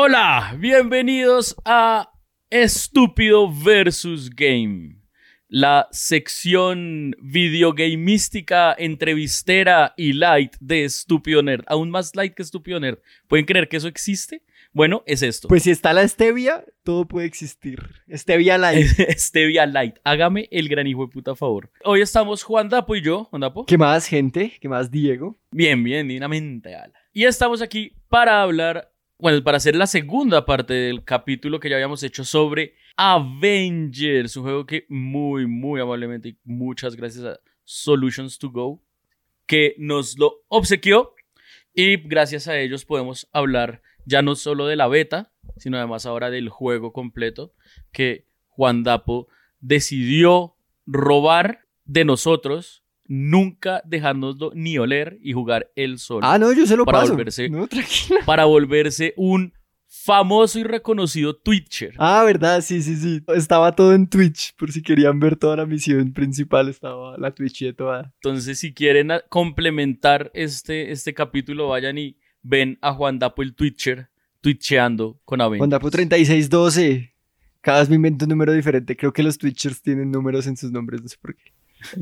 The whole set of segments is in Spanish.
Hola, bienvenidos a Estúpido versus Game, la sección videogameística, entrevistera y light de Estúpido Nerd. Aún más light que Estúpido Nerd. ¿Pueden creer que eso existe? Bueno, es esto. Pues si está la stevia, todo puede existir. Stevia light. Stevia Light. Hágame el gran hijo de puta favor. Hoy estamos Juan Dapo y yo. Juan Dapo. ¿Qué más, gente? ¿Qué más, Diego? Bien, bien, divinamente. ala. Y estamos aquí para hablar, bueno, para hacer la segunda parte del capítulo que ya habíamos hecho sobre Avengers, un juego que muy, muy amablemente y muchas gracias a Solutions to Go que nos lo obsequió. Y gracias a ellos podemos hablar ya no solo de la beta, sino además ahora del juego completo que Juan Dapo decidió robar de nosotros, nunca dejárnoslo ni oler y jugar él solo. Ah, no, yo se lo para paso. volverse, No, tranquila. para volverse un famoso y reconocido Twitcher. Ah, verdad, sí, sí, sí. Estaba todo en Twitch, por si querían ver toda la misión principal, estaba la Twitch de toda. Entonces, si quieren complementar este, este capítulo, vayan y ven a Juan Dapo el Twitcher, twitcheando con Avengers. Hondapo 3612. Cada vez me invento un número diferente. Creo que los Twitchers tienen números en sus nombres, no sé por qué.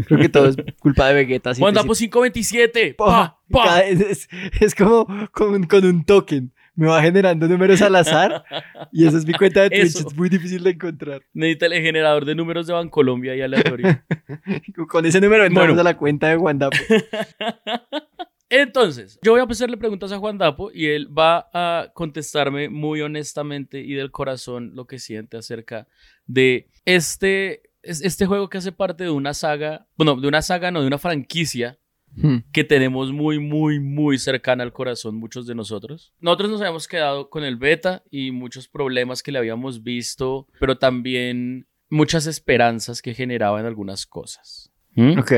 Creo que todo es culpa de Vegeta. Juan Dapo 527. Pa, pa. Cada- Es, como con, con un token. Me va generando números al azar y esa es mi cuenta de Twitch. Eso. Es muy difícil de encontrar. Necesita el generador de números de Bancolombia y aleatorio. Con ese número entramos Bueno. a la cuenta de Juan Dapo. Entonces, yo voy a hacerle preguntas a Juan Dapo y él va a contestarme muy honestamente y del corazón lo que siente acerca de este, es- este juego que hace parte de una saga, bueno, de una saga, no, de una franquicia Hmm. que tenemos muy, muy, muy cercana al corazón muchos de nosotros. Nosotros nos habíamos quedado con el beta y muchos problemas que le habíamos visto, pero también muchas esperanzas que generaba en algunas cosas. ¿Mm? Ok.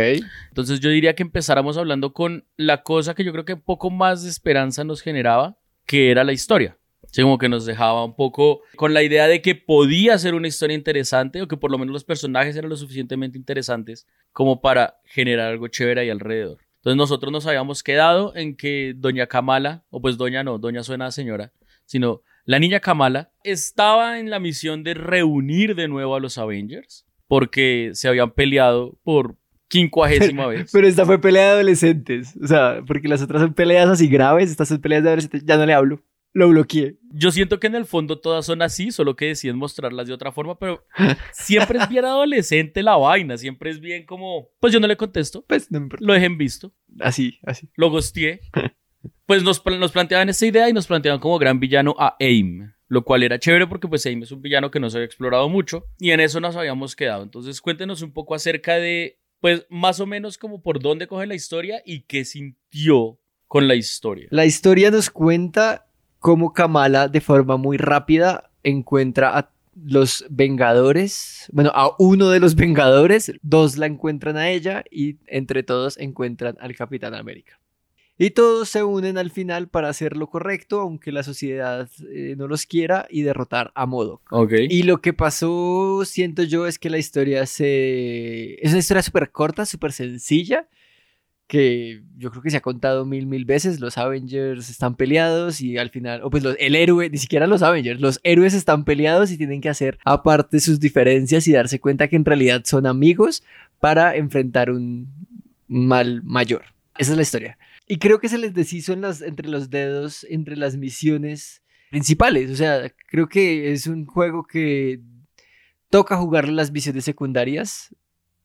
Entonces yo diría que empezáramos hablando con la cosa que yo creo que un poco más de esperanza nos generaba, que era la historia. Sí, como que nos dejaba un poco con la idea de que podía ser una historia interesante o que por lo menos los personajes eran lo suficientemente interesantes como para generar algo chévere ahí alrededor. Entonces nosotros nos habíamos quedado en que doña Kamala, o pues doña no, doña suena a señora, sino la niña Kamala estaba en la misión de reunir de nuevo a los Avengers porque se habían peleado por quincuagésima vez. Pero esta fue pelea de adolescentes. O sea, porque las otras son peleas así graves. Estas son peleas de adolescentes. Ya no le hablo. Lo bloqueé. Yo siento que en el fondo todas son así, solo que deciden mostrarlas de otra forma, pero siempre es bien adolescente la vaina, siempre es bien como, pues yo no le contesto, Pues no lo dejé en visto, Así, así. lo gosteé. Pues nos, nos planteaban esta idea y nos planteaban como gran villano a AIM, lo cual era chévere porque pues AIM es un villano que no se había explorado mucho y en eso nos habíamos quedado. Entonces cuéntenos un poco acerca de, pues más o menos como por dónde coge la historia y qué sintió con la historia. La historia nos cuenta cómo Kamala, de forma muy rápida, encuentra a los Vengadores. Bueno, a uno de los Vengadores. Dos la encuentran a ella y entre todos encuentran al Capitán América. Y todos se unen al final para hacer lo correcto, aunque la sociedad eh, no los quiera, y derrotar a Modo. Ok. Y lo que pasó, siento yo, es que la historia se... Es una historia súper corta, súper sencilla, que yo creo que se ha contado mil, mil veces. Los Avengers están peleados y al final, o pues los- el héroe, ni siquiera los Avengers, los héroes están peleados y tienen que hacer aparte sus diferencias y darse cuenta que en realidad son amigos para enfrentar un mal mayor. Esa es la historia. Y creo que se les deshizo en las, entre los dedos, entre las misiones principales. O sea, creo que es un juego que toca jugar las misiones secundarias.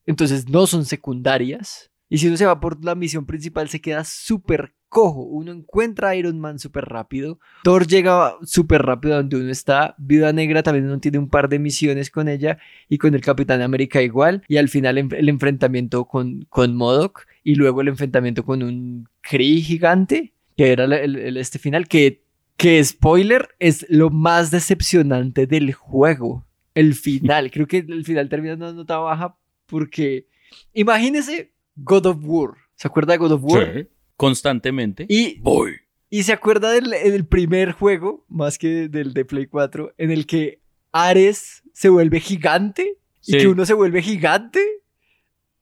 Entonces no son secundarias. Y si uno se va por la misión principal, se queda súper cojo. Uno encuentra a Iron Man súper rápido. Thor llega súper rápido donde uno está. Viuda Negra también uno tiene un par de misiones con ella. Y con el Capitán América igual. Y al final el enfrentamiento con, con MODOK. Y luego el enfrentamiento con un Kree gigante. Que era el, este final. Que, que spoiler es lo más decepcionante del juego. El final. Creo que el final termina en una nota baja. Porque imagínese God of War. ¿Se acuerda de God of War? Sí, constantemente. Y, Voy. y se acuerda del, primer juego, más que del de Play 4, en el que Ares se vuelve gigante y que uno se vuelve gigante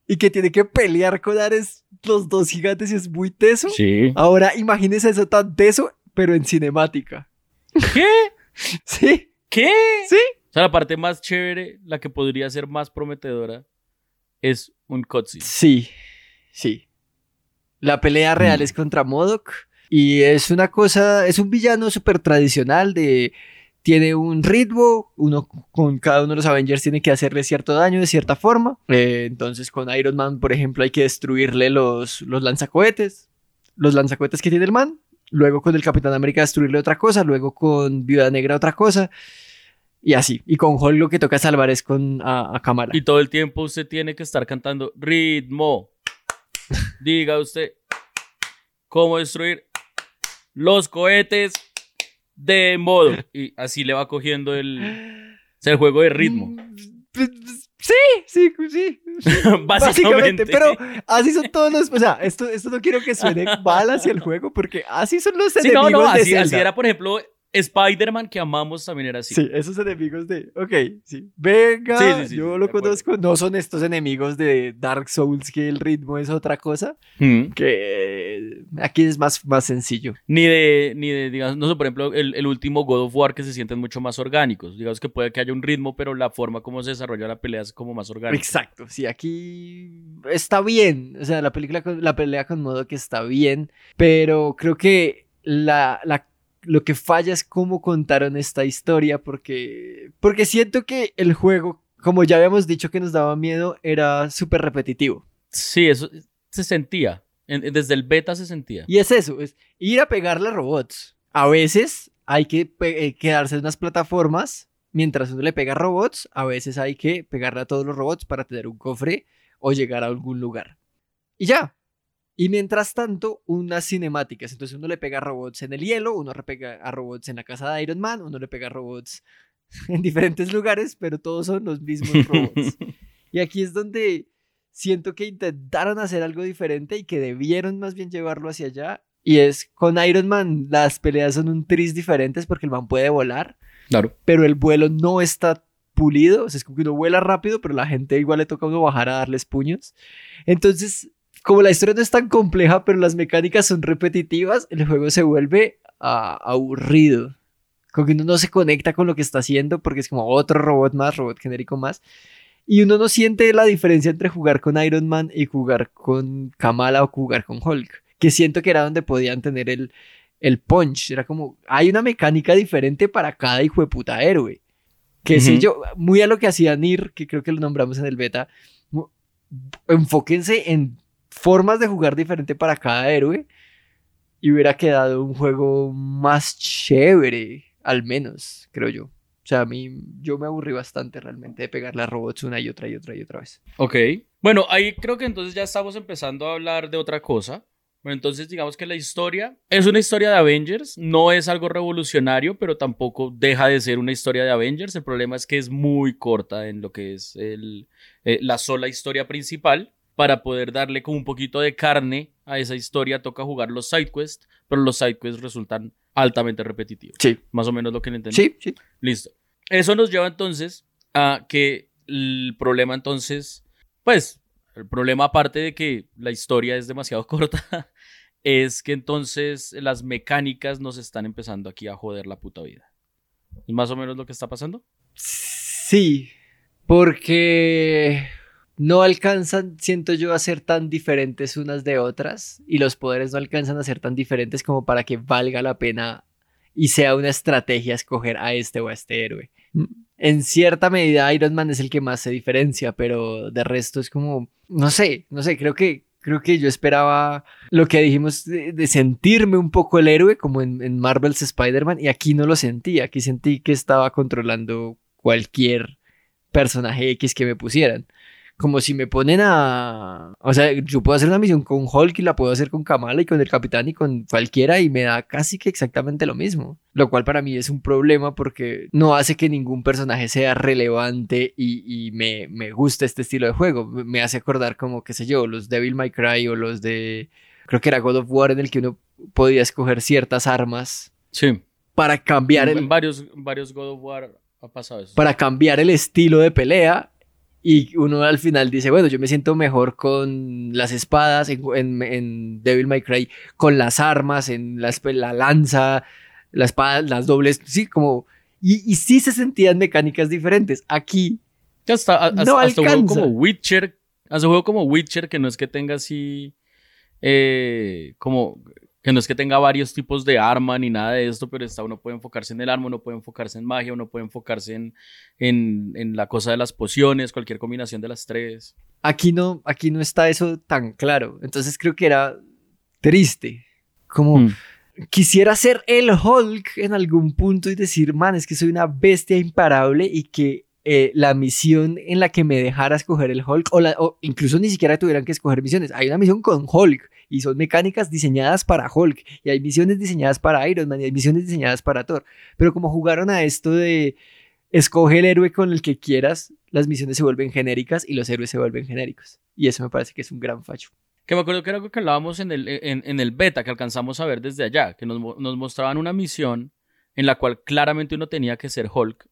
y que tiene que pelear con Ares los dos gigantes y es muy teso. Sí. Ahora imagínese eso tan teso, pero en cinemática. ¿Qué? sí. ¿Qué? Sí. O sea, la parte más chévere, la que podría ser más prometedora, es un cutscene. Sí, sí. La pelea real Mm. es contra Modok y es una cosa, es un villano súper tradicional de... Tiene un ritmo, uno con cada uno de los Avengers tiene que hacerle cierto daño de cierta forma. Eh, entonces con Iron Man, por ejemplo, hay que destruirle los, los lanzacohetes, los lanzacohetes que tiene el man. Luego con el Capitán América destruirle otra cosa, luego con Viuda Negra otra cosa. Y así. Y con Hulk lo que toca salvar es con a, a Kamala. Y todo el tiempo usted tiene que estar cantando ritmo. Diga usted cómo destruir los cohetes de modo. Y así le va cogiendo el, el juego de ritmo. Mm, Sí, sí, sí. Básicamente. Pero así son todos los. O sea, esto, esto no quiero que suene mal hacia el juego, porque así son los Sí, enemigos no, no, de así, era, por ejemplo, Spider-Man que amamos también era así. Sí, esos enemigos de. Ok, sí. Venga, Sí, sí, sí, yo lo conozco. No son estos enemigos de Dark Souls que el ritmo es otra cosa. Mm. Que aquí es más, más sencillo. Ni de, ni de, digamos, no sé, por ejemplo, el, el último God of War que se sienten mucho más orgánicos. Digamos que puede que haya un ritmo, pero la forma como se desarrolla la pelea es como más orgánica. Exacto, sí, aquí está bien. O sea, la película con, la pelea con modo que está bien, pero creo que la, la- lo que falla es cómo contaron esta historia, porque, porque siento que el juego, como ya habíamos dicho que nos daba miedo, era súper repetitivo. Sí, eso se sentía. En- desde el beta se sentía. Y es eso, es ir a pegarle a robots. A veces hay que eh, quedarse en unas plataformas mientras uno le pega a robots, a veces hay que pegarle a todos los robots para tener un cofre o llegar a algún lugar. Y ya. Y mientras tanto, unas cinemáticas. Entonces uno le pega a robots en el hielo, uno le pega a robots en la casa de Iron Man, uno le pega a robots en diferentes lugares, pero todos son los mismos robots. Y aquí es donde siento que intentaron hacer algo diferente y que debieron más bien llevarlo hacia allá. Y es con Iron Man, las peleas son un tris diferentes porque el man puede volar, Claro. pero el vuelo no está pulido. O sea, es como que uno vuela rápido, pero la gente igual le toca a uno bajar a darles puños. Entonces, como la historia no es tan compleja, pero las mecánicas son repetitivas, el juego se vuelve ah, aburrido. Como que uno no se conecta con lo que está haciendo porque es como otro robot más, robot genérico más. Y uno no siente la diferencia entre jugar con Iron Man y jugar con Kamala o jugar con Hulk. Que siento que era donde podían tener el, el punch. Era como, hay una mecánica diferente para cada hijo de puta héroe. Que si Ujú. yo, muy a lo que hacía Nir, que creo que lo nombramos en el beta, enfóquense en formas de jugar diferente para cada héroe y hubiera quedado un juego más chévere, al menos, creo yo. O sea, a mí, yo me aburrí bastante realmente de pegarle a robots una y otra y otra y otra vez. Ok. Bueno, ahí creo que entonces ya estamos empezando a hablar de otra cosa. Bueno, entonces digamos que la historia es una historia de Avengers, no es algo revolucionario, pero tampoco deja de ser una historia de Avengers. El problema es que es muy corta en lo que es el, eh, la sola historia principal. Para poder darle como un poquito de carne a esa historia, toca jugar los sidequests, pero los sidequests resultan altamente repetitivos. Sí. Más o menos lo que le entendí. Sí, sí. Listo. Eso nos lleva entonces a que el problema entonces, pues, el problema aparte de que la historia es demasiado corta, es que entonces las mecánicas nos están empezando aquí a joder la puta vida. ¿Es más o menos lo que está pasando? Sí, porque no alcanzan, siento yo, a ser tan diferentes unas de otras y los poderes no alcanzan a ser tan diferentes como para que valga la pena y sea una estrategia escoger a este o a este héroe. En cierta medida Iron Man es el que más se diferencia, pero de resto es como, no sé, no sé, creo que creo que yo esperaba lo que dijimos de, sentirme un poco el héroe como en, en Marvel's Spider-Man y aquí no lo sentí, aquí sentí que estaba controlando cualquier personaje X que me pusieran como si me ponen a... O sea, yo puedo hacer una misión con Hulk y la puedo hacer con Kamala y con el Capitán y con cualquiera y me da casi que exactamente lo mismo. Lo cual para mí es un problema porque no hace que ningún personaje sea relevante y, me, me guste este estilo de juego. Me hace acordar como, qué sé yo, los Devil May Cry o los de... Creo que era God of War en el que uno podía escoger ciertas armas. Sí. Para cambiar el... En varios, varios God of War ha pasado eso. Para cambiar el estilo de pelea y uno al final dice, bueno, yo me siento mejor con las espadas, en, Devil May Cry, con las armas, en la, la lanza, la espada, las dobles, sí, como... Y, y sí se sentían mecánicas diferentes. Aquí... Hasta, no hasta juego como Witcher, hasta juego como Witcher, que no es que tenga así... Eh, como que no es que tenga varios tipos de arma ni nada de esto, pero está, uno puede enfocarse en el arma, uno puede enfocarse en magia, uno puede enfocarse en, en, la cosa de las pociones, cualquier combinación de las tres. Aquí no, aquí no está eso tan claro. Entonces creo que era triste. Como hmm. quisiera ser el Hulk en algún punto y decir, man, es que soy una bestia imparable y que eh, la misión en la que me dejara escoger el Hulk, o, o incluso ni siquiera tuvieran que escoger misiones. Hay una misión con Hulk y son mecánicas diseñadas para Hulk y hay misiones diseñadas para Iron Man y hay misiones diseñadas para Thor. Pero como jugaron a esto de escoge el héroe con el que quieras, las misiones se vuelven genéricas y los héroes se vuelven genéricos. Y eso me parece que es un gran facho. Que me acuerdo que era algo que hablábamos en el, en, el beta que alcanzamos a ver desde allá, que nos, nos, mostraban una misión en la cual claramente uno tenía que ser Hulk,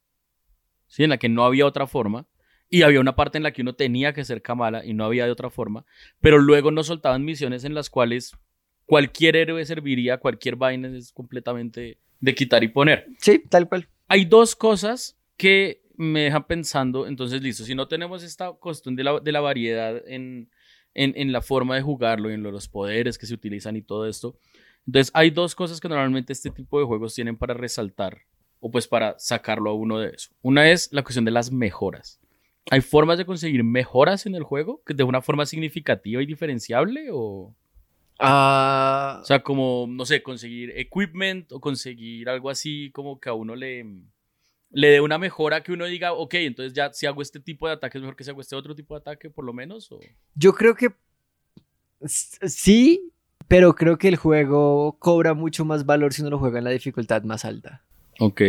¿sí? en la que no había otra forma, y había una parte en la que uno tenía que ser Kamala y no había de otra forma, pero luego nos soltaban misiones en las cuales cualquier héroe serviría, cualquier vaina es completamente de quitar y poner. Sí, tal cual. Hay dos cosas que me dejan pensando, entonces listo, si no tenemos esta cuestión de la, de la variedad en, en, en, la forma de jugarlo y en los poderes que se utilizan y todo esto, entonces hay dos cosas que normalmente este tipo de juegos tienen para resaltar o pues para sacarlo a uno de eso. Una es la cuestión de las mejoras. ¿Hay formas de conseguir mejoras en el juego de una forma significativa y diferenciable? O, ah. o sea, como, no sé, conseguir equipment o conseguir algo así como que a uno le, le dé una mejora que uno diga, ok, entonces ya si hago este tipo de ataque es mejor que si hago este otro tipo de ataque por lo menos. O... Yo creo que sí, pero creo que el juego cobra mucho más valor si uno lo juega en la dificultad más alta. Ok.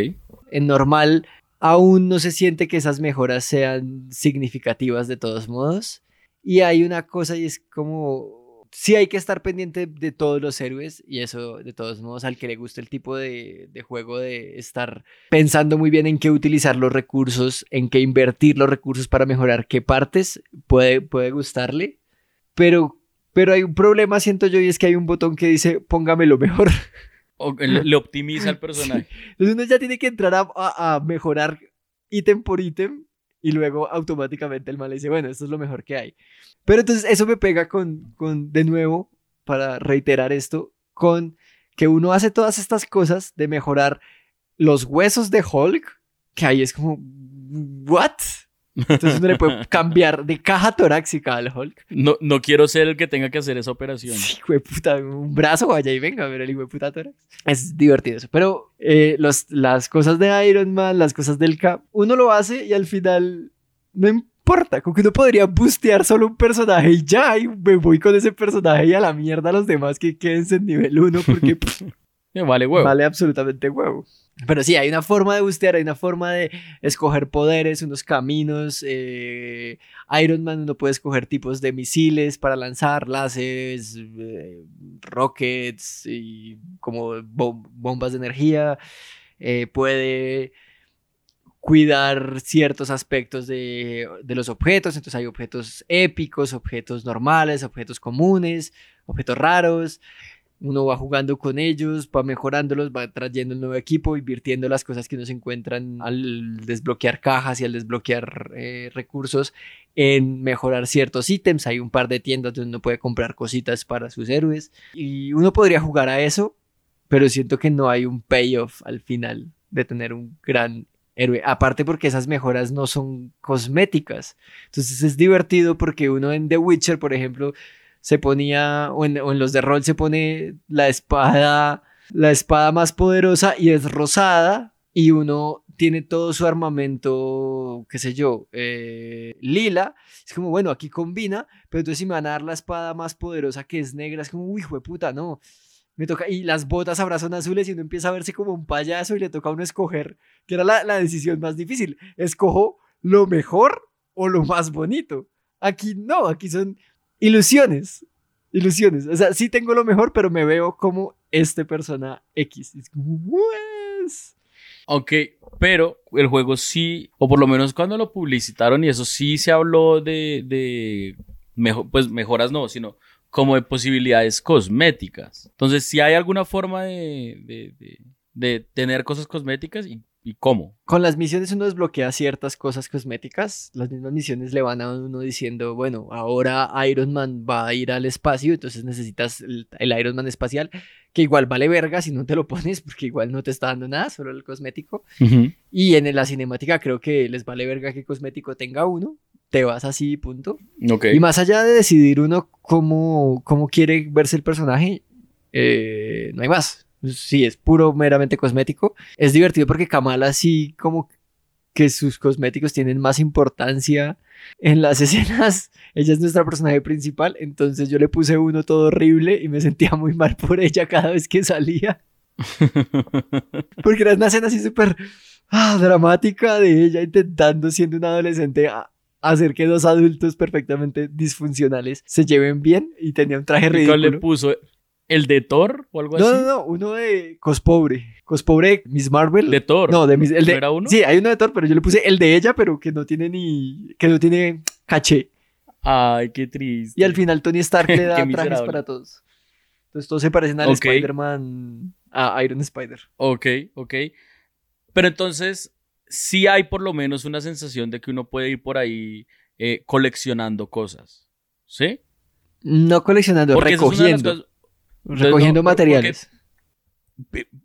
En normal aún no se siente que esas mejoras sean significativas de todos modos. Y hay una cosa y es como, sí hay que estar pendiente de todos los héroes y eso de todos modos al que le guste el tipo de, juego de estar pensando muy bien en qué utilizar los recursos, en qué invertir los recursos para mejorar qué partes puede, puede gustarle. Pero, pero hay un problema, siento yo, y es que hay un botón que dice póngame lo mejor. O le, optimiza el personaje. Entonces uno ya tiene que entrar a, mejorar ítem por ítem y luego automáticamente el mal le dice, bueno, esto es lo mejor que hay. Pero entonces eso me pega con, con, de nuevo, para reiterar esto, con que uno hace todas estas cosas de mejorar los huesos de Hulk, que ahí es como, ¿what? Entonces uno le puede cambiar de caja torácica al Hulk. No, no quiero ser el que tenga que hacer esa operación. Sí, puta, un brazo vaya y venga a ver el hijo de puta tórax. Es divertido eso. Pero eh, los, las cosas de Iron Man, las cosas del Cap, uno lo hace y al final no importa. Como que uno podría bustear solo un personaje y ya, y me voy con ese personaje y a la mierda a los demás que quédense en nivel 1 porque... vale huevo. Vale absolutamente huevo. Pero sí, hay una forma de bustear, hay una forma de escoger poderes, unos caminos. Eh, Iron Man uno puede escoger tipos de misiles para lanzar, láseres, eh, rockets y como bombas de energía. Eh, puede cuidar ciertos aspectos de, de, los objetos. Entonces hay objetos épicos, objetos normales, objetos comunes, objetos raros. Uno va jugando con ellos, va mejorándolos, va trayendo el nuevo equipo, invirtiendo las cosas que no se encuentran al desbloquear cajas y al desbloquear eh, recursos en mejorar ciertos ítems. Hay un par de tiendas donde uno puede comprar cositas para sus héroes. Y uno podría jugar a eso, pero siento que no hay un payoff al final de tener un gran héroe. Aparte porque esas mejoras no son cosméticas. Entonces es divertido porque uno en The Witcher, por ejemplo, se ponía, o en, los de rol se pone la espada, la espada más poderosa y es rosada y uno tiene todo su armamento, qué sé yo, eh, lila. Es como, bueno, aquí combina, pero entonces si me van a dar la espada más poderosa que es negra, es como, uy, hijo de puta, no. Me toca, y las botas ahora son azules y uno empieza a verse como un payaso y le toca a uno escoger, que era la, la decisión más difícil. Escojo lo mejor o lo más bonito. Aquí no, aquí son ilusiones. Ilusiones. O sea, sí tengo lo mejor, pero me veo como este persona X. Es como, pues. Ok, pero el juego sí, o por lo menos cuando lo publicitaron y eso sí se habló de, de mejor, pues mejoras no, sino como de posibilidades cosméticas. Entonces, si hay alguna forma de, de, de, de tener cosas cosméticas y ¿Y cómo? Con las misiones uno desbloquea ciertas cosas cosméticas. Las mismas misiones le van a uno diciendo, bueno, ahora Iron Man va a ir al espacio, entonces necesitas el, Iron Man espacial, que igual vale verga si no te lo pones, porque igual no te está dando nada, solo el cosmético. Y en la cinemática creo que les vale verga que cosmético tenga uno. Te vas así, punto. Y más allá de decidir uno cómo, cómo quiere verse el personaje, eh, no hay más sí es puro meramente cosmético. Es divertido porque Kamala sí como que sus cosméticos tienen más importancia en las escenas. Ella es nuestra personaje principal, entonces yo le puse uno todo horrible y me sentía muy mal por ella cada vez que salía. porque era una escena así súper ah, dramática de ella intentando siendo una adolescente hacer que dos adultos perfectamente disfuncionales se lleven bien y tenía un traje ridículo. le puso ¿El de Thor o algo así? No, no, no, uno de Cospobre. Cospobre, Miss Marvel. ¿De Thor? No, de Miss... El de, era uno? Sí, hay uno de Thor, pero yo le puse el de ella, pero que no tiene ni... que no tiene caché. Ay, qué triste. Y al final Tony Stark le da trajes para todos. Entonces todos se parecen al Spider-Man... A Iron Spider. Ok, ok. Pero entonces, sí hay por lo menos una sensación de que uno puede ir por ahí eh, coleccionando cosas. ¿Sí? No coleccionando, Porque recogiendo. Recogiendo materiales.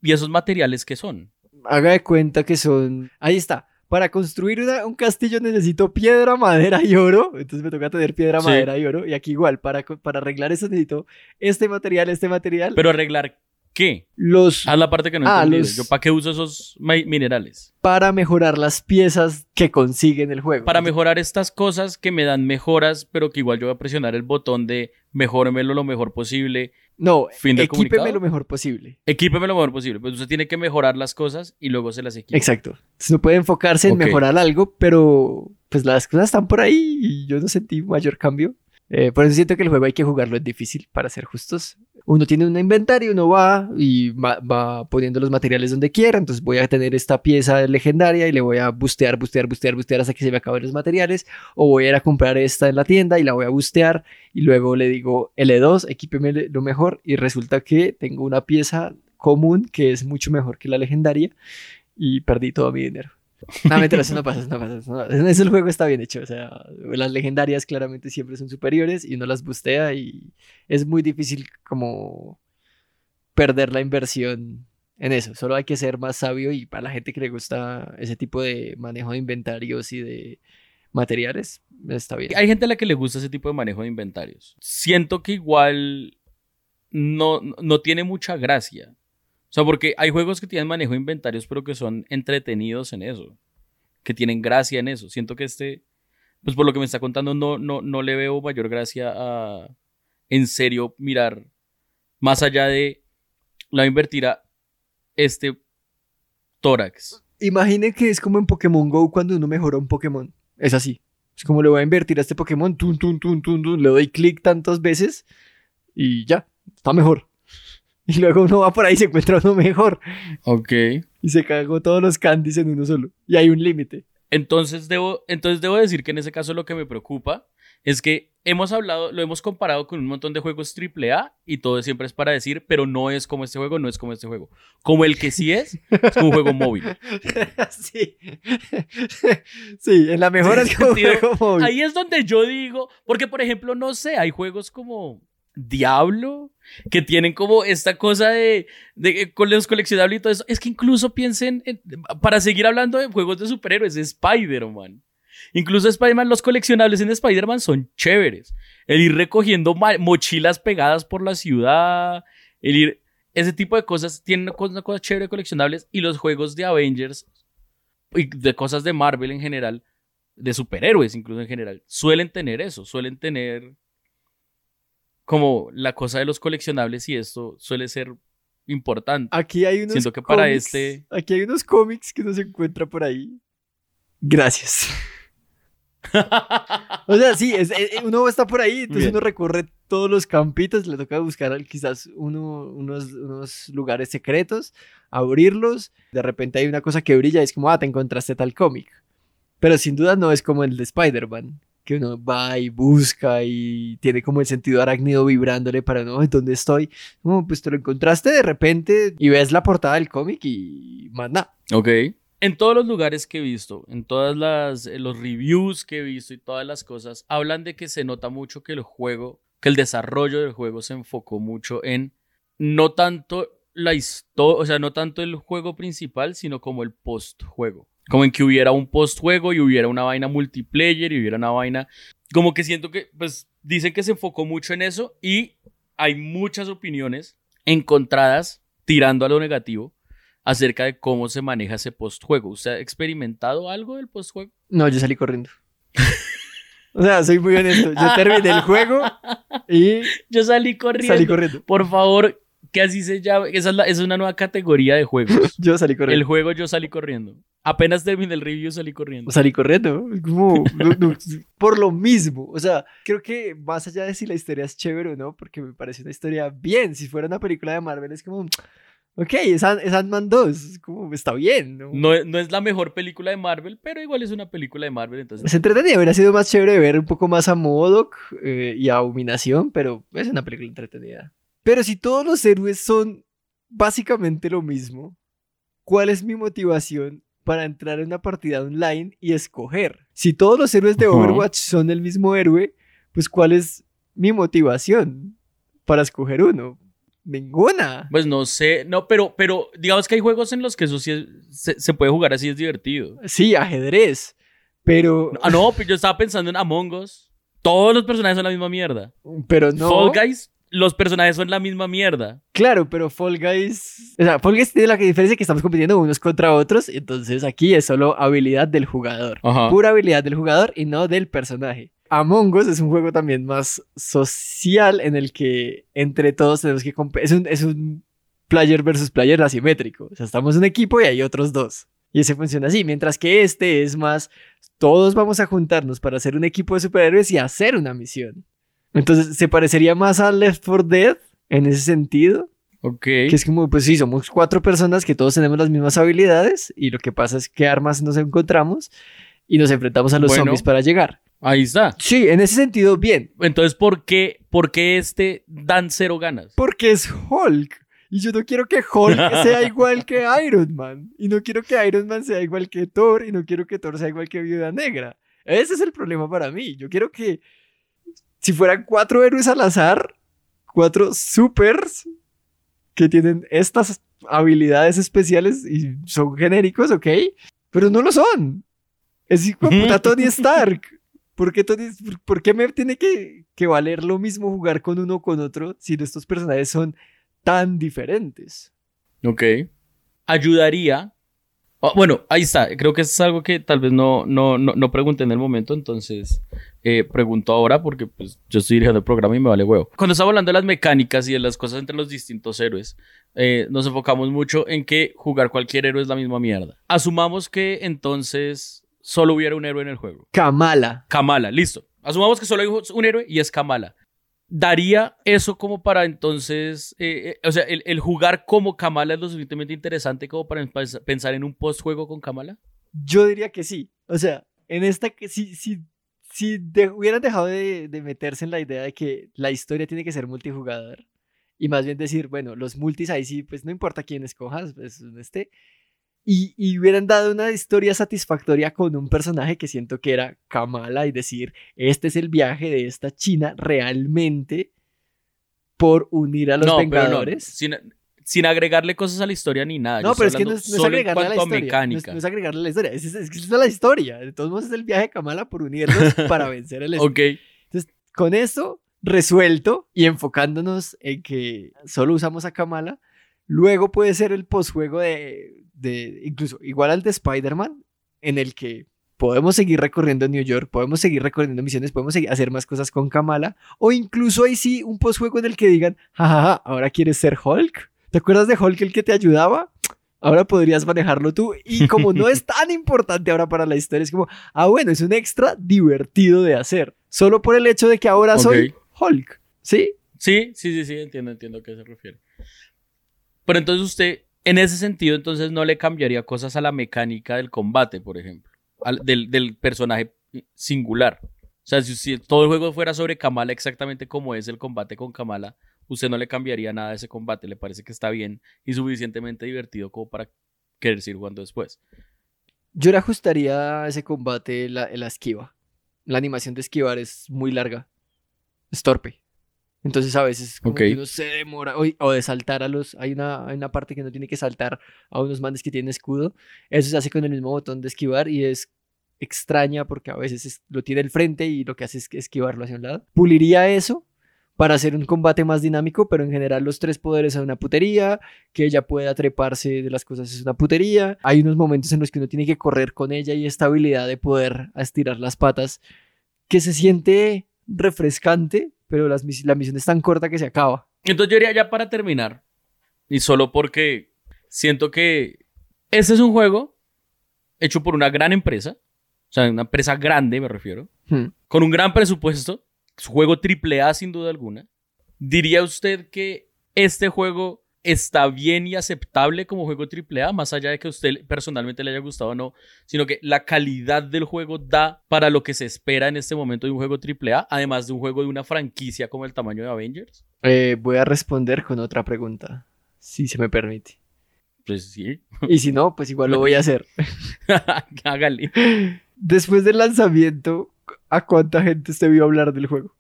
¿Y esos materiales qué son? Haga de cuenta que son... Ahí está. Para construir un castillo necesito piedra, madera y oro. Entonces me toca tener piedra, madera y oro. Y aquí igual, para, para arreglar eso necesito este material, este material. Pero arreglar qué? Los... Haz la parte que no ah, Yo, ¿para qué uso esos minerales? Para mejorar las piezas que consiguen el juego. Para mejorar estas cosas que me dan mejoras, pero que igual yo voy a presionar el botón de mejórmelo lo mejor posible no, equípeme lo mejor posible. Equípeme lo mejor posible. Pues usted tiene que mejorar las cosas y luego se las equipa. Exacto. no puede enfocarse en mejorar algo, pero pues las cosas están por ahí y yo no sentí mayor cambio. Eh, por eso siento que el juego hay que jugarlo, es difícil, para ser justos. Uno tiene un inventario, uno va y va, poniendo los materiales donde quiera, entonces voy a tener esta pieza legendaria y le voy a bustear, bustear, bustear, bustear hasta que se me acaben los materiales, o voy a ir a comprar esta en la tienda y la voy a bustear y luego le digo L2, equípeme lo mejor y resulta que tengo una pieza común que es mucho mejor que la legendaria y perdí todo mi dinero. No, mentira, eso no pasa, eso no pasa. Eso, el juego está bien hecho. O sea, las legendarias claramente siempre son superiores y uno las bustea y es muy difícil como perder la inversión en eso. Solo hay que ser más sabio y para la gente que le gusta ese tipo de manejo de inventarios y de materiales, está bien. Hay gente a la que le gusta ese tipo de manejo de inventarios. Siento que igual no, no tiene mucha gracia. O sea, porque hay juegos que tienen manejo de inventarios, pero que son entretenidos en eso. Que tienen gracia en eso. Siento que este, pues por lo que me está contando, no, no, no le veo mayor gracia a, en serio, mirar más allá de la invertir a este tórax. Imagine que es como en Pokémon Go cuando uno mejora un Pokémon. Es así. Es como le voy a invertir a este Pokémon, tun, tun, tun, le doy clic tantas veces y ya, está mejor. Y luego uno va por ahí y se encuentra uno mejor. Ok. Y se cagó todos los candies en uno solo. Y hay un límite. Entonces debo, entonces debo decir que en ese caso lo que me preocupa es que hemos hablado, lo hemos comparado con un montón de juegos AAA y todo siempre es para decir, pero no es como este juego, no es como este juego. Como el que sí es, es un juego móvil. sí. sí, en la mejor es como un juego móvil. Ahí es donde yo digo, porque por ejemplo, no sé, hay juegos como Diablo que tienen como esta cosa de, de con los coleccionables y todo eso. Es que incluso piensen, en- para seguir hablando de juegos de superhéroes, Spider-Man. Incluso Spider-Man, los coleccionables en Spider-Man son chéveres. El ir recogiendo mochilas pegadas por la ciudad, el ir... Ese tipo de cosas tienen una una cosa chévere de coleccionables y los juegos de Avengers y de cosas de Marvel en general, de superhéroes incluso en general, suelen tener eso, suelen tener como la cosa de los coleccionables y esto suele ser importante. Aquí hay unos Siento que para cómics- este- Aquí hay unos cómics que no se encuentra por ahí. Gracias. O sea, sí, es- eh, uno está por ahí, entonces Bien. uno recorre todos los campitos, le toca buscar quizás uno, unos, unos lugares secretos, abrirlos, de repente hay una cosa que brilla y es como, ah, te encontraste tal cómic. Pero sin duda no es como el de Spider-Man, que uno va y busca y tiene como el sentido arácnido vibrándole para, no, ¿en ¿dónde estoy? Como, pues te lo encontraste de repente y ves la portada del cómic y más nada. Ok. En todos los lugares que he visto, en todas las eh, los reviews que he visto y todas las cosas, hablan de que se nota mucho que el juego, que el desarrollo del juego se enfocó mucho en no tanto la historia, o sea, no tanto el juego principal, sino como el post-juego. Como en que hubiera un post-juego y hubiera una vaina multiplayer y hubiera una vaina. Como que siento que, pues, dicen que se enfocó mucho en eso y hay muchas opiniones encontradas tirando a lo negativo acerca de cómo se maneja ese postjuego. ¿Usted ha experimentado algo del postjuego? No, yo salí corriendo. o sea, soy muy honesto. Yo terminé el juego y Yo salí corriendo. salí corriendo. Por favor, que así se llame. Esa es, la- es una nueva categoría de juegos. Yo salí corriendo. el juego yo salí corriendo. Apenas terminé el review salí corriendo. Salí corriendo. Como, no, no, por lo mismo. O sea, creo que más allá de si la historia es chévere o no, porque me parece una historia bien. Si fuera una película de Marvel, es como, ok, es, es Ant-Man 2. Es como, está bien. ¿no? No, no es la mejor película de Marvel, pero igual es una película de Marvel, entonces... Es entretenida. Hubiera sido más chévere ver un poco más a Modok eh, y a Abominación, pero es una película entretenida. Pero si todos los héroes son básicamente lo mismo, ¿cuál es mi motivación para entrar en una partida online y escoger? Si todos los héroes de. Overwatch son el mismo héroe, pues ¿cuál es mi motivación para escoger uno? Ninguna. Pues no sé, no, pero, pero digamos que hay juegos en los que eso sí es- se, se puede jugar así, es divertido. Sí, ajedrez, pero... Ah, no, pero yo estaba pensando en Among Us. Todos los personajes son la misma mierda. Pero no... Fall Guys, los personajes son la misma mierda. Claro, pero Fall Guys. O sea, Fall Guys tiene la diferencia que estamos compitiendo unos contra otros. Entonces aquí es solo habilidad del jugador. Ajá. Pura habilidad del jugador y no del personaje. Among Us es un juego también más social en el que entre todos tenemos que comp- es un, es un player versus player asimétrico. O sea, estamos en un equipo y hay otros dos. Y ese funciona así. Mientras que este es más, todos vamos a juntarnos para hacer un equipo de superhéroes y hacer una misión. Entonces se parecería más a Left 4 Dead en ese sentido. Ok. Que es como, pues sí, somos cuatro personas que todos tenemos las mismas habilidades y lo que pasa es que armas nos encontramos y nos enfrentamos a los Bueno. zombies para llegar. Ahí está. Sí, en ese sentido, bien. Entonces, ¿por qué, por qué este dan cero ganas? Porque es Hulk. Y yo no quiero que Hulk sea igual que Iron Man. Y no quiero que Iron Man sea igual que Thor. Y no quiero que Thor sea igual que Viuda Negra. Ese es el problema para mí. Yo quiero que si fueran cuatro héroes al azar, cuatro supers que tienen estas habilidades especiales y son genéricos, ¿ok? Pero no lo son. Es de puta Tony Stark. ¿Por qué, Tony- por- qué me tiene que, que valer lo mismo jugar con uno o con otro si estos personajes son tan diferentes? Ok. Ayudaría. Oh, bueno, ahí está. Creo que es algo que tal vez no, no, no, no pregunté en el momento, entonces eh, pregunto ahora porque pues, yo estoy dirigiendo el programa y me vale huevo. Cuando estamos hablando de las mecánicas y de las cosas entre los distintos héroes, eh, nos enfocamos mucho en que jugar cualquier héroe es la misma mierda. Asumamos que entonces solo hubiera un héroe en el juego. Kamala. Kamala, listo. Asumamos que solo hay un héroe y es Kamala. ¿Daría eso como para entonces, eh, eh, o sea, el, el jugar como Kamala es lo suficientemente interesante como para pensar en un post-juego con Kamala? Yo diría que sí. O sea, en esta que si, si, si de- hubieran dejado de, de meterse en la idea de que la historia tiene que ser multijugador y más bien decir, bueno, los multis ahí sí, pues no importa quién escojas, pues donde esté. Y, y hubieran dado una historia satisfactoria con un personaje que siento que era Kamala y decir, este es el viaje de esta China realmente por unir a los no, pero no, Vengadores. sin, sin agregarle cosas a la historia ni nada. No, yo pero es que no es, no agregarle a la a historia. No es, no es agregarle a la historia. Es, es, es la historia. De todos modos es el viaje de Kamala por unirlos para vencer el Ok. Entonces, con esto resuelto y enfocándonos en que solo usamos a Kamala, luego puede ser el postjuego de, de incluso igual al de Spider-Man, en el que podemos seguir recorriendo New York, podemos seguir recorriendo misiones, podemos seguir, hacer más cosas con Kamala, o incluso ahí sí un postjuego en el que digan, jajaja, ahora quieres ser Hulk. ¿Te acuerdas de Hulk el que te ayudaba? Ahora podrías manejarlo tú. Y como no es tan importante ahora para la historia, es como, ah, bueno, es un extra divertido de hacer. Solo por el hecho de que ahora soy. Hulk. ¿Sí? Sí, sí, sí, sí, entiendo, entiendo a qué se refiere. Pero entonces usted, en ese sentido, entonces no le cambiaría cosas a la mecánica del combate, por ejemplo, al- del, del personaje singular. O sea, si, si todo el juego fuera sobre Kamala exactamente como es el combate con Kamala, usted no le cambiaría nada a ese combate, le parece que está bien y suficientemente divertido como para querer seguir jugando después. Yo le ajustaría a ese combate la, la esquiva. La animación de esquivar es muy larga. Es torpe. Entonces a veces como que uno se demora. O, o de saltar a los... Hay una, hay una parte que no tiene que saltar a unos manes que tienen escudo. Eso se hace con el mismo botón de esquivar y es extraña porque a veces es- lo tiene el frente y lo que hace es esquivarlo hacia un lado. Puliría eso para hacer un combate más dinámico, pero en general los tres poderes son una putería, que ella pueda treparse de las cosas es una putería. Hay unos momentos en los que uno tiene que correr con ella y esta habilidad de poder estirar las patas que se siente refrescante, pero las mis- la misión es tan corta que se acaba. Entonces yo diría ya para terminar, y solo porque siento que este es un juego hecho por una gran empresa, o sea, una empresa grande me refiero, Hmm. con un gran presupuesto, juego triple A sin duda alguna. ¿Diría usted que este juego está bien y aceptable como juego triple A, más allá de que a usted personalmente le haya gustado o no, sino que la calidad del juego da para lo que se espera en este momento de un juego triple A, además de un juego de una franquicia como el tamaño de Avengers? Eh, voy a responder con otra pregunta, si se me permite. Pues sí. Y si no, pues igual lo voy a hacer. Hágale. Después del lanzamiento, ¿a cuánta gente usted vio hablar del juego?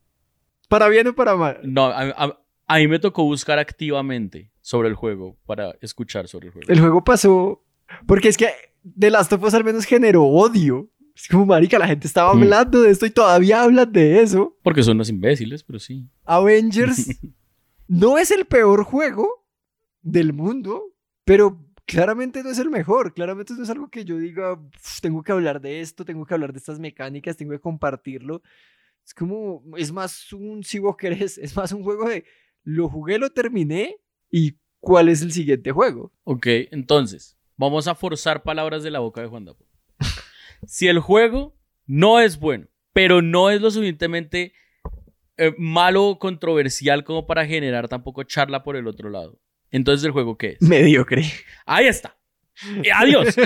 ¿Para bien o para mal? No, a, a- a mí me tocó buscar activamente sobre el juego para escuchar sobre el juego. El juego pasó. Porque es que The Last of Us al menos generó odio. Es como, marica, la gente estaba Mm. hablando de esto y todavía hablan de eso. Porque son unos imbéciles, pero sí. Avengers no es el peor juego del mundo, pero claramente no es el mejor. Claramente no es algo que yo diga, "Uf, tengo que hablar de esto, tengo que hablar de estas mecánicas, tengo que compartirlo. Es como, es más un, si vos querés, es más un juego de, lo jugué, lo terminé y cuál es el siguiente juego. Ok, entonces, vamos a forzar palabras de la boca de Juan Dapo. Si el juego no es bueno, pero no es lo suficientemente eh, malo o controversial como para generar tampoco charla por el otro lado, entonces el juego qué es? Mediocre. Ahí está. Eh, Adiós.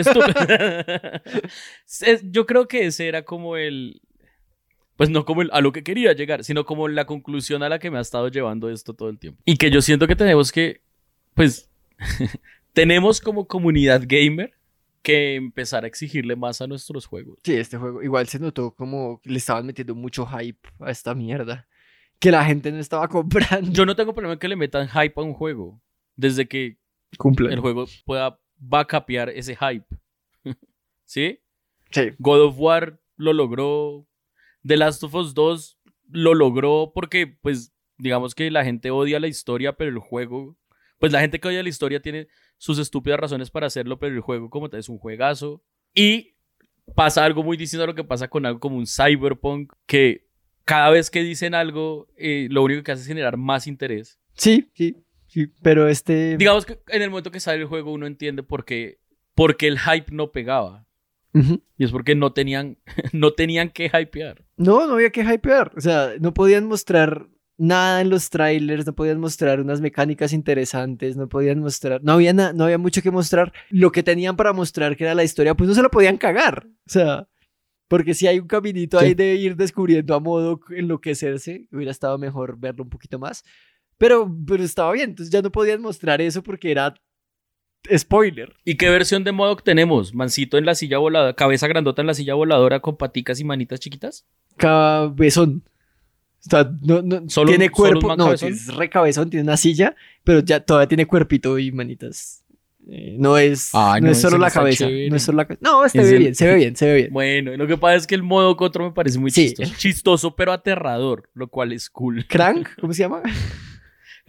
Yo creo que ese era como el. Pues no como el- a lo que quería llegar, sino como la conclusión a la que me ha estado llevando esto todo el tiempo. Y que yo siento que tenemos que. Pues. tenemos como comunidad gamer que empezar a exigirle más a nuestros juegos. Sí, este juego igual se notó como le estaban metiendo mucho hype a esta mierda. Que la gente no estaba comprando. Yo no tengo problema que le metan hype a un juego. Desde que Cumple. el juego pueda backupear ese hype. ¿Sí? Sí. God of War lo logró. The Last of Us 2 lo logró porque, pues, digamos que la gente odia la historia, pero el juego. Pues la gente que odia la historia tiene sus estúpidas razones para hacerlo, pero el juego como tal es un juegazo. Y pasa algo muy distinto a lo que pasa con algo como un Cyberpunk, que cada vez que dicen algo, eh, lo único que hace es generar más interés. Sí, sí, sí. Pero este. Digamos que en el momento que sale el juego uno entiende por qué, por qué el hype no pegaba. Ujú. Y es porque no tenían, no tenían que hypear. No, no había que hypear. O sea, no podían mostrar nada en los trailers, no podían mostrar unas mecánicas interesantes, no podían mostrar. No había, no había mucho que mostrar. Lo que tenían para mostrar, que era la historia, pues no se la podían cagar. O sea, Porque si hay un caminito ahí de ir descubriendo a modo enloquecerse, hubiera estado mejor verlo un poquito más. Pero, pero estaba bien, entonces ya no podían mostrar eso porque era spoiler. ¿Y qué versión de Modoc tenemos? ¿Mancito en la silla voladora, cabeza grandota en la silla voladora con paticas y manitas chiquitas? Cabezón. O sea, no, no, ¿Solo- tiene cuerpo, no, cabezón? es recabezón, tiene una silla, pero ya todavía tiene cuerpito y manitas. Eh, no es, Ah, no no, es solo la cabeza, chévere. no es solo la cabeza. No, se Es ve el- bien, se ve bien, se ve bien. Bueno, lo que pasa es que el Modoc otro me parece muy Sí. chistoso. Chistoso, pero aterrador, lo cual es cool. Crank, ¿cómo se llama?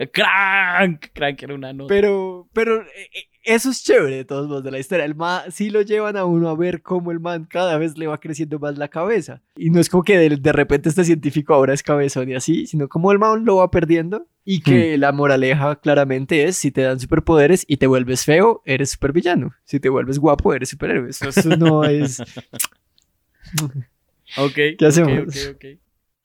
Crank, Crank era una nota. Pero, pero eh, eh, eso es chévere de todos modos de la historia. El man sí lo llevan a uno a ver cómo el man cada vez le va creciendo más la cabeza. Y no es como que de, de repente este científico ahora es cabezón y así, sino como el man lo va perdiendo. Y que la moraleja claramente es, si te dan superpoderes y te vuelves feo, eres supervillano. Si te vuelves guapo, eres superhéroe. Eso, eso no es... Ok. ¿Qué hacemos? ok, ok, ok.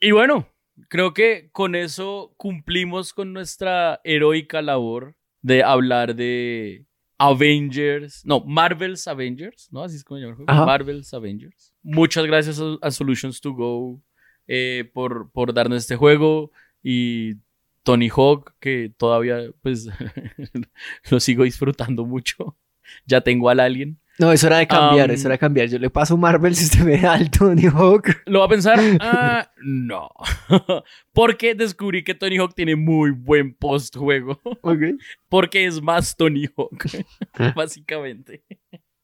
Y bueno, creo que con eso cumplimos con nuestra heroica labor de hablar de Avengers. No, Marvel's Avengers, ¿no? Así es como se llama el juego. Ajá. Marvel's Avengers. Muchas gracias a, a Solutions to Go eh, por, por darnos este juego y Tony Hawk, que todavía pues lo sigo disfrutando mucho. Ya tengo al alien. No, es hora de cambiar, Am, es hora de cambiar. Yo le paso Marvel si usted me da al Tony Hawk. ¿Lo va a pensar? Ah, no. Porque descubrí que Tony Hawk tiene muy buen post-juego. Porque es más Tony Hawk, básicamente.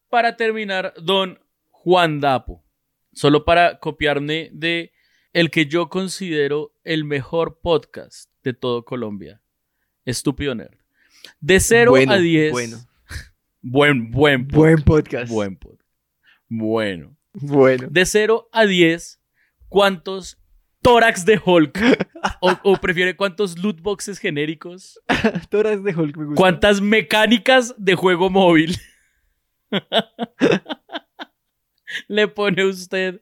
Para terminar, don Juan Dapo. Solo para copiarme de el que yo considero el mejor podcast de todo Colombia. Estúpido Nerd. De 0 Bueno, a 10. bueno. Buen, buen podcast. Buen podcast. Buen podcast. Bueno. Bueno. De 0 a 10, ¿cuántos tórax de Hulk? o, o prefiere cuántos loot boxes genéricos? Toras de Hulk me gusta. ¿Cuántas mecánicas de juego móvil le pone usted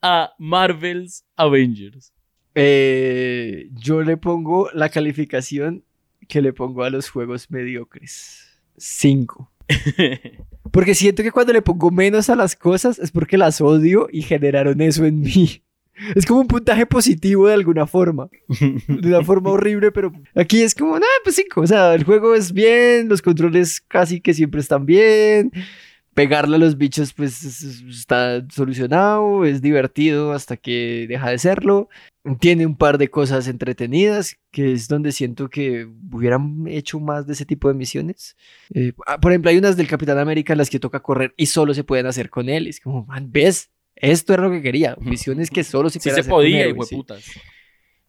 a Marvel's Avengers? Eh, yo le pongo la calificación que le pongo a los juegos mediocres. Cinco. Porque siento que cuando le pongo menos a las cosas es porque las odio y generaron eso en mí. Es como un puntaje positivo de alguna forma. De una forma horrible, pero aquí es como, nada, pues cinco. O sea, el juego es bien, los controles casi que siempre están bien. Pegarle a los bichos, pues es- es- está solucionado, es divertido hasta que deja de serlo. Tiene un par de cosas entretenidas, que es donde siento que hubieran hecho más de ese tipo de misiones. Eh, ah, por ejemplo, hay unas del Capitán América en las que toca correr y solo se pueden hacer con él. Es como, man, ¿ves? Esto era lo que quería. Misiones que solo se Sí pueden se podía, sí.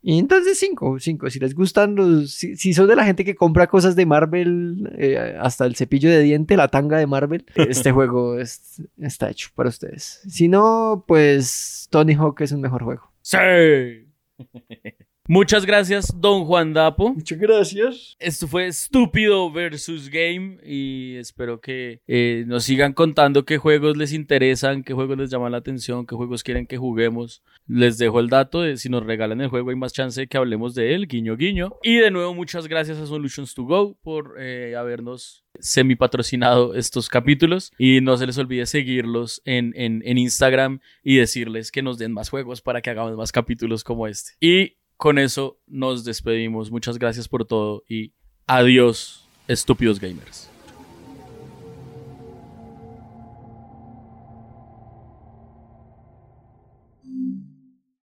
Y entonces cinco, cinco. Si les gustan los... Si, si son de la gente que compra cosas de Marvel, eh, hasta el cepillo de diente, la tanga de Marvel, este juego es- está hecho para ustedes. Si no, pues Tony Hawk es un mejor juego. Sí. Muchas gracias, don Juan Dapo. Muchas gracias. Esto fue Estúpido versus Game y espero que eh, nos sigan contando qué juegos les interesan, qué juegos les llaman la atención, qué juegos quieren que juguemos. Les dejo el dato de si nos regalan el juego hay más chance de que hablemos de él, guiño guiño. Y de nuevo muchas gracias a Solutions to Go por eh, habernos semi patrocinado estos capítulos y no se les olvide seguirlos en, en, en Instagram y decirles que nos den más juegos para que hagamos más capítulos como este. Y con eso nos despedimos. Muchas gracias por todo y adiós, estúpidos gamers.